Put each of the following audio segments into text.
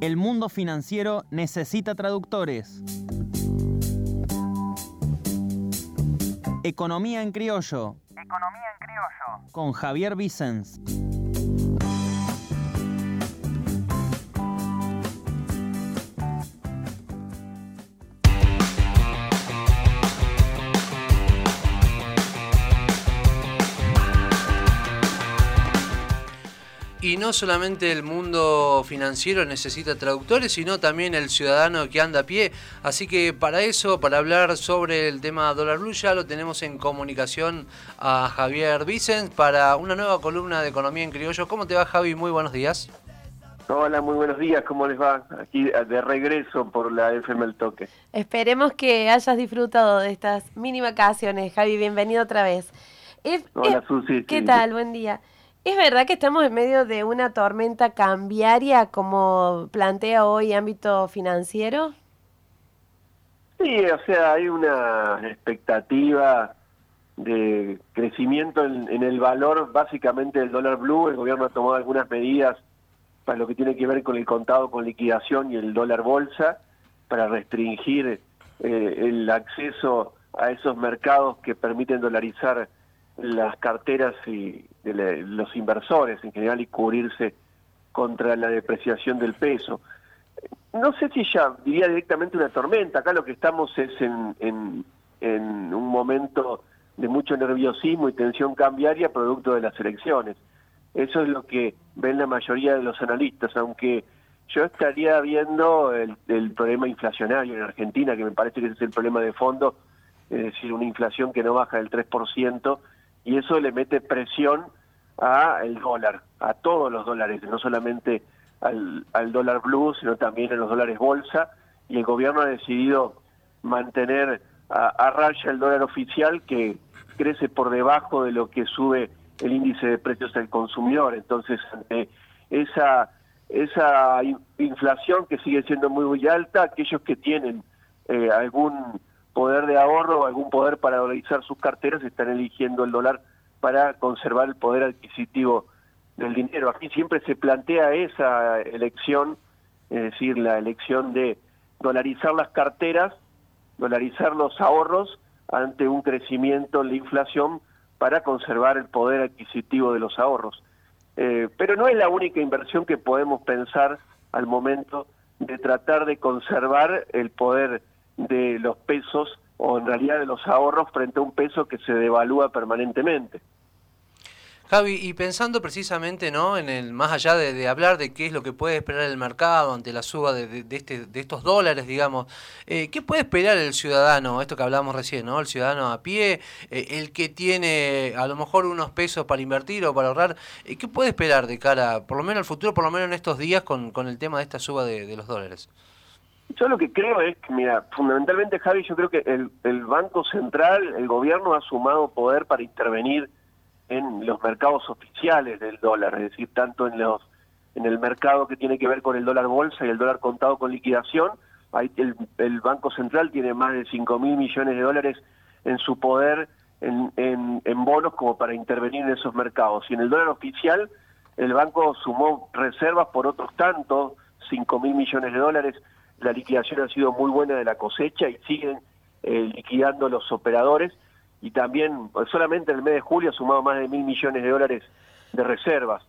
El mundo financiero necesita traductores. Economía en criollo. Economía en criollo. Con Javier Vicens. Y no solamente el mundo financiero necesita traductores, sino también el ciudadano que anda a pie. Así que para eso, para hablar sobre el tema dólar blue, ya lo tenemos en comunicación a Javier Vicens para una nueva columna de Economía en Criollo. ¿Cómo te va, Javi? Muy buenos días. Hola, muy buenos días, ¿cómo les va? Aquí de regreso por la FM El Toque. Esperemos que hayas disfrutado de estas mini vacaciones, Javi, bienvenido otra vez. Hola, Susi. ¿Qué tal? Buen día. ¿Es verdad que estamos en medio de una tormenta cambiaria como plantea hoy ámbito financiero? Sí, o sea, hay una expectativa de crecimiento en, el valor básicamente del dólar blue. El gobierno ha tomado algunas medidas para lo que tiene que ver con el contado con liquidación y el dólar bolsa para restringir eh, el acceso a esos mercados que permiten dolarizar las carteras y de los inversores en general y cubrirse contra la depreciación del peso. No sé si ya diría directamente una tormenta, acá lo que estamos es en, en, un momento de mucho nerviosismo y tensión cambiaria producto de las elecciones. Eso es lo que ven la mayoría de los analistas, aunque yo estaría viendo el, problema inflacionario en Argentina, que me parece que es el problema de fondo, es decir, una inflación que no baja del 3%, y eso le mete presión a el dólar, a todos los dólares, no solamente al, al dólar blue, sino también a los dólares bolsa, y el gobierno ha decidido mantener a, raya el dólar oficial que crece por debajo de lo que sube el índice de precios del consumidor. Entonces, esa, esa inflación que sigue siendo muy, muy alta, aquellos que tienen eh, algún poder de ahorro o algún poder para dolarizar sus carteras están eligiendo el dólar para conservar el poder adquisitivo del dinero. Aquí siempre se plantea esa elección, es decir, la elección de dolarizar las carteras, dolarizar los ahorros ante un crecimiento en la inflación para conservar el poder adquisitivo de los ahorros. Eh, pero no es la única inversión que podemos pensar al momento de tratar de conservar el poder de los pesos o en realidad de los ahorros frente a un peso que se devalúa permanentemente. Javi, y pensando precisamente ¿no? en el más allá de, hablar de qué es lo que puede esperar el mercado ante la suba de, este, de estos dólares, digamos, eh, ¿qué puede esperar el ciudadano? Esto que hablamos recién, ¿no? El ciudadano a pie, eh, el que tiene a lo mejor unos pesos para invertir o para ahorrar, eh, ¿qué puede esperar de cara, por lo menos al futuro, por lo menos en estos días, con, con el tema de esta suba de, los dólares? Yo lo que creo es que, mira, fundamentalmente, Javi, yo creo que el, el Banco Central, el gobierno ha sumado poder para intervenir en los mercados oficiales del dólar, es decir, tanto en los en el mercado que tiene que ver con el dólar bolsa y el dólar contado con liquidación, ahí el, el Banco Central tiene más de 5 mil millones de dólares en su poder en, en, en bonos como para intervenir en esos mercados. Y en el dólar oficial, el banco sumó reservas por otros tantos, 5 mil millones de dólares, la liquidación ha sido muy buena de la cosecha y siguen eh, liquidando los operadores y también pues, solamente en el mes de julio ha sumado más de mil millones de dólares de reservas.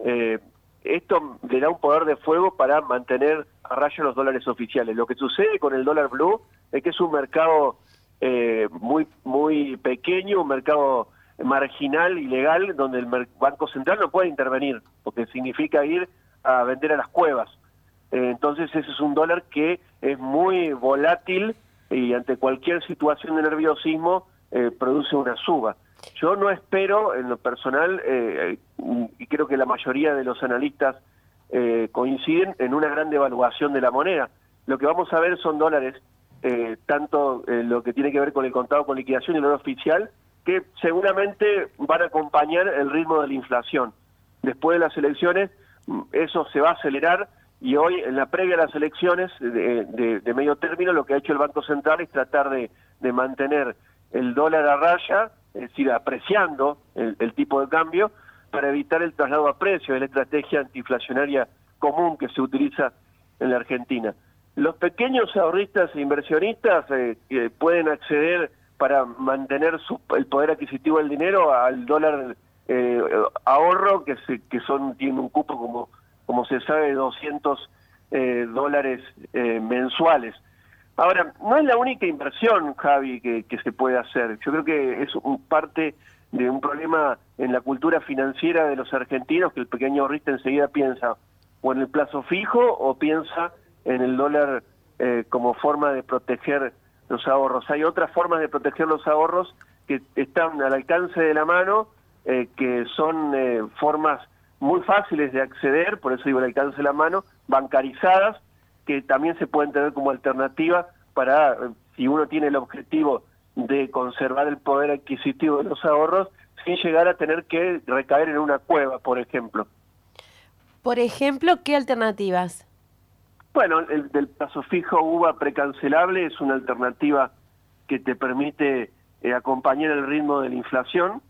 Eh, esto le da un poder de fuego para mantener a raya los dólares oficiales. Lo que sucede con el dólar blue es que es un mercado eh, muy muy pequeño, un mercado marginal, ilegal, donde el Banco Central no puede intervenir, porque significa ir a vender a las cuevas. Eh, entonces ese es un dólar que es muy volátil y ante cualquier situación de nerviosismo eh, produce una suba. Yo no espero, en lo personal, eh, y creo que la mayoría de los analistas eh, coinciden en una gran devaluación de la moneda. Lo que vamos a ver son dólares, tanto lo que tiene que ver con el contado con liquidación y el oro oficial, que seguramente van a acompañar el ritmo de la inflación. Después de las elecciones, mm, eso se va a acelerar y hoy, en la previa a las elecciones de, medio término, lo que ha hecho el Banco Central es tratar de, de mantener el dólar a raya, es decir, apreciando el, tipo de cambio para evitar el traslado a precio, es la estrategia antiinflacionaria común que se utiliza en la Argentina. Los pequeños ahorristas e inversionistas eh, pueden acceder para mantener su, el poder adquisitivo del dinero al dólar eh, ahorro, que, se, que son tiene un cupo, como, como se sabe, de 200 eh, dólares eh, mensuales. Ahora, no es la única inversión, Javi, que, que se puede hacer. Yo creo que es un parte de un problema en la cultura financiera de los argentinos, que el pequeño ahorrista enseguida piensa o en el plazo fijo o piensa en el dólar eh, como forma de proteger los ahorros. Hay otras formas de proteger los ahorros que están al alcance de la mano, eh, que son eh, formas muy fáciles de acceder, por eso digo al alcance de la mano, bancarizadas, que también se pueden tener como alternativa para, si uno tiene el objetivo de conservar el poder adquisitivo de los ahorros, sin llegar a tener que recaer en una cueva, por ejemplo. Por ejemplo, ¿qué alternativas? Bueno, el del plazo fijo UVA precancelable es una alternativa que te permite eh, acompañar el ritmo de la inflación,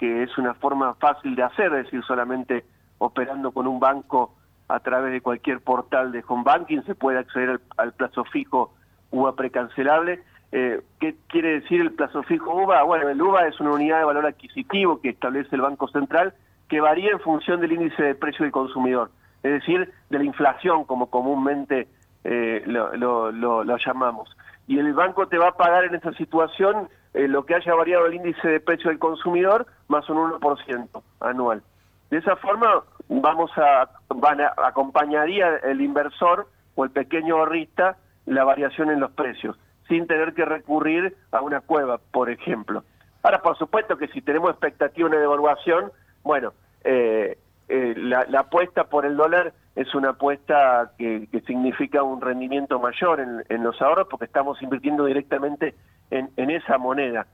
que, es una forma fácil de hacer, es decir, solamente operando con un banco a través de cualquier portal de home banking se puede acceder al, al plazo fijo UVA precancelable. Eh, ¿Qué quiere decir el plazo fijo UVA? Bueno, el UVA es una unidad de valor adquisitivo que establece el Banco Central que varía en función del índice de precio del consumidor es decir, de la inflación, como comúnmente eh, lo, llamamos. Y el banco te va a pagar en esa situación eh, lo que haya variado el índice de precio del consumidor más un 1% anual. De esa forma, vamos a, van a, acompañaría el inversor o el pequeño ahorrista la variación en los precios, sin tener que recurrir a una cueva, por ejemplo. Ahora, por supuesto que si tenemos expectativa de devaluación, bueno, eh, eh, la, apuesta por el dólar es una apuesta que, significa un rendimiento mayor en, los ahorros porque estamos invirtiendo directamente en, esa moneda.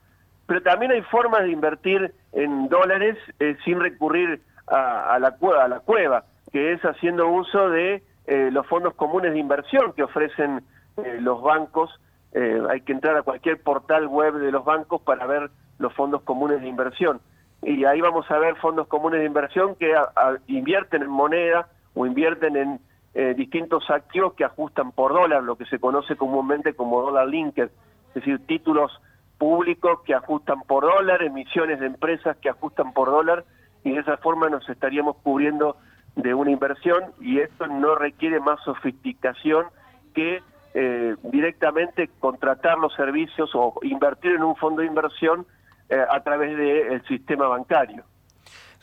Pero también hay formas de invertir en dólares eh, sin recurrir a, la cueva, que es haciendo uso de eh, los fondos comunes de inversión que ofrecen los bancos. hay que entrar a cualquier portal web de los bancos para ver los fondos comunes de inversión y ahí vamos a ver fondos comunes de inversión que invierten en moneda o invierten en eh, distintos activos que ajustan por dólar, lo que se conoce comúnmente como dólar linked, es decir, títulos públicos que ajustan por dólar, emisiones de empresas que ajustan por dólar, y de esa forma nos estaríamos cubriendo de una inversión y esto no requiere más sofisticación que eh, directamente contratar los servicios o invertir en un fondo de inversión eh, a través del sistema bancario.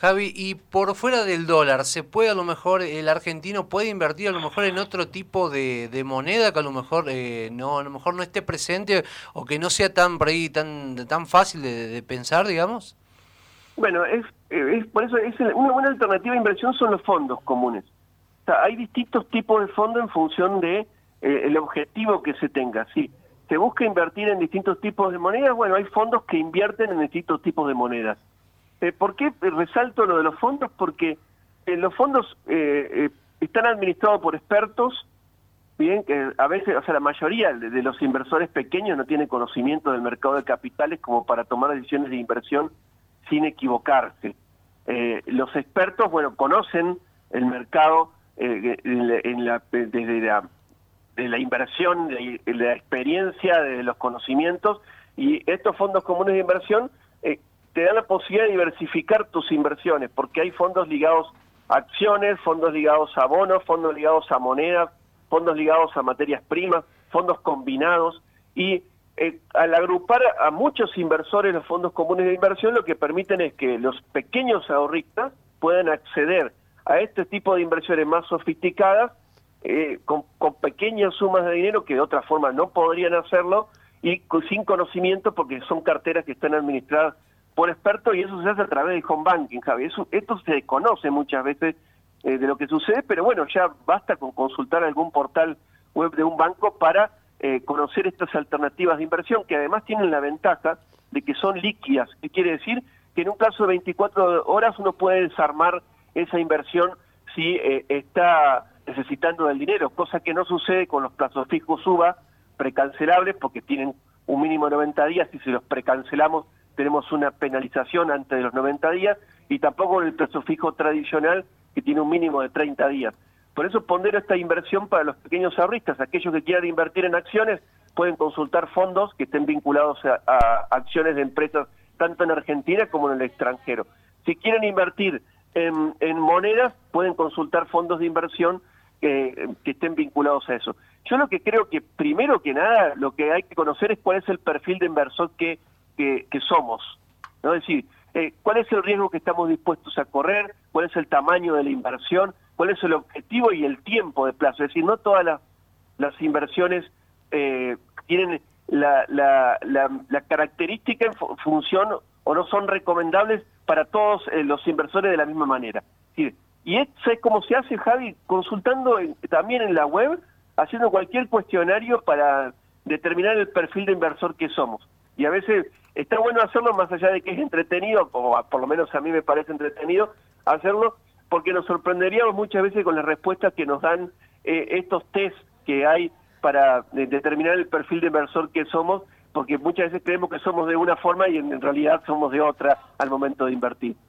Javi, y por fuera del dólar, ¿se puede a lo mejor, el argentino puede invertir a lo mejor en otro tipo de, moneda que a lo mejor eh, no a lo mejor no esté presente o que no sea tan por ahí, tan, tan fácil de, pensar, digamos? Bueno, es, es por eso es una buena alternativa de inversión son los fondos comunes. O sea, hay distintos tipos de fondos en función de eh, el objetivo que se tenga, sí se busca invertir en distintos tipos de monedas, bueno, hay fondos que invierten en distintos tipos de monedas. Eh, ¿Por qué resalto lo de los fondos? Porque eh, los fondos eh, están administrados por expertos, bien, que a veces, o sea, la mayoría de, los inversores pequeños no tienen conocimiento del mercado de capitales como para tomar decisiones de inversión sin equivocarse. los expertos, bueno, conocen el mercado desde la inversión, la experiencia, de los conocimientos, y estos fondos comunes de inversión eh, te dan la posibilidad de diversificar tus inversiones, porque hay fondos ligados a acciones, fondos ligados a bonos, fondos ligados a monedas, fondos ligados a materias primas, fondos combinados, y eh, al agrupar a muchos inversores los fondos comunes de inversión, lo que permiten es que los pequeños ahorristas puedan acceder a este tipo de inversiones más sofisticadas eh, con, pequeñas sumas de dinero que de otra forma no podrían hacerlo y sin conocimiento porque son carteras que están administradas por expertos y eso se hace a través de home banking, Javi. Eso, esto se desconoce muchas veces eh, de lo que sucede, pero bueno, ya basta con consultar algún portal web de un banco para eh, conocer estas alternativas de inversión que además tienen la ventaja de que son líquidas. ¿Qué quiere decir? Que en un caso de 24 horas uno puede desarmar esa inversión si está necesitando del dinero, cosa que no sucede con los plazos fijos UBA precancelables porque tienen un mínimo de 90 días y si los precancelamos tenemos una penalización antes de los 90 días y tampoco el plazo fijo tradicional que tiene un mínimo de 30 días. Por eso pondero esta inversión para los pequeños ahorristas. Aquellos que quieran invertir en acciones pueden consultar fondos que estén vinculados a, acciones de empresas tanto en Argentina como en el extranjero. Si quieren invertir en, monedas, pueden consultar fondos de inversión que, estén vinculados a eso. Yo lo que creo que primero que nada lo que hay que conocer es cuál es el perfil de inversor que, que, que somos. ¿no? Es decir, eh, cuál es el riesgo que estamos dispuestos a correr, cuál es el tamaño de la inversión, cuál es el objetivo y el tiempo de plazo. Es decir, no todas las, inversiones eh, tienen la, la, la, característica en función o no son recomendables para todos eh, los inversores de la misma manera. y eso es como se hace, Javi, consultando también en la web, haciendo cualquier cuestionario para determinar el perfil de inversor que somos. Y a veces está bueno hacerlo más allá de que es entretenido, o por lo menos a mí me parece entretenido hacerlo, porque nos sorprenderíamos muchas veces con las respuestas que nos dan eh, estos test que hay para determinar el perfil de inversor que somos, porque muchas veces creemos que somos de una forma y en realidad somos de otra al momento de invertir.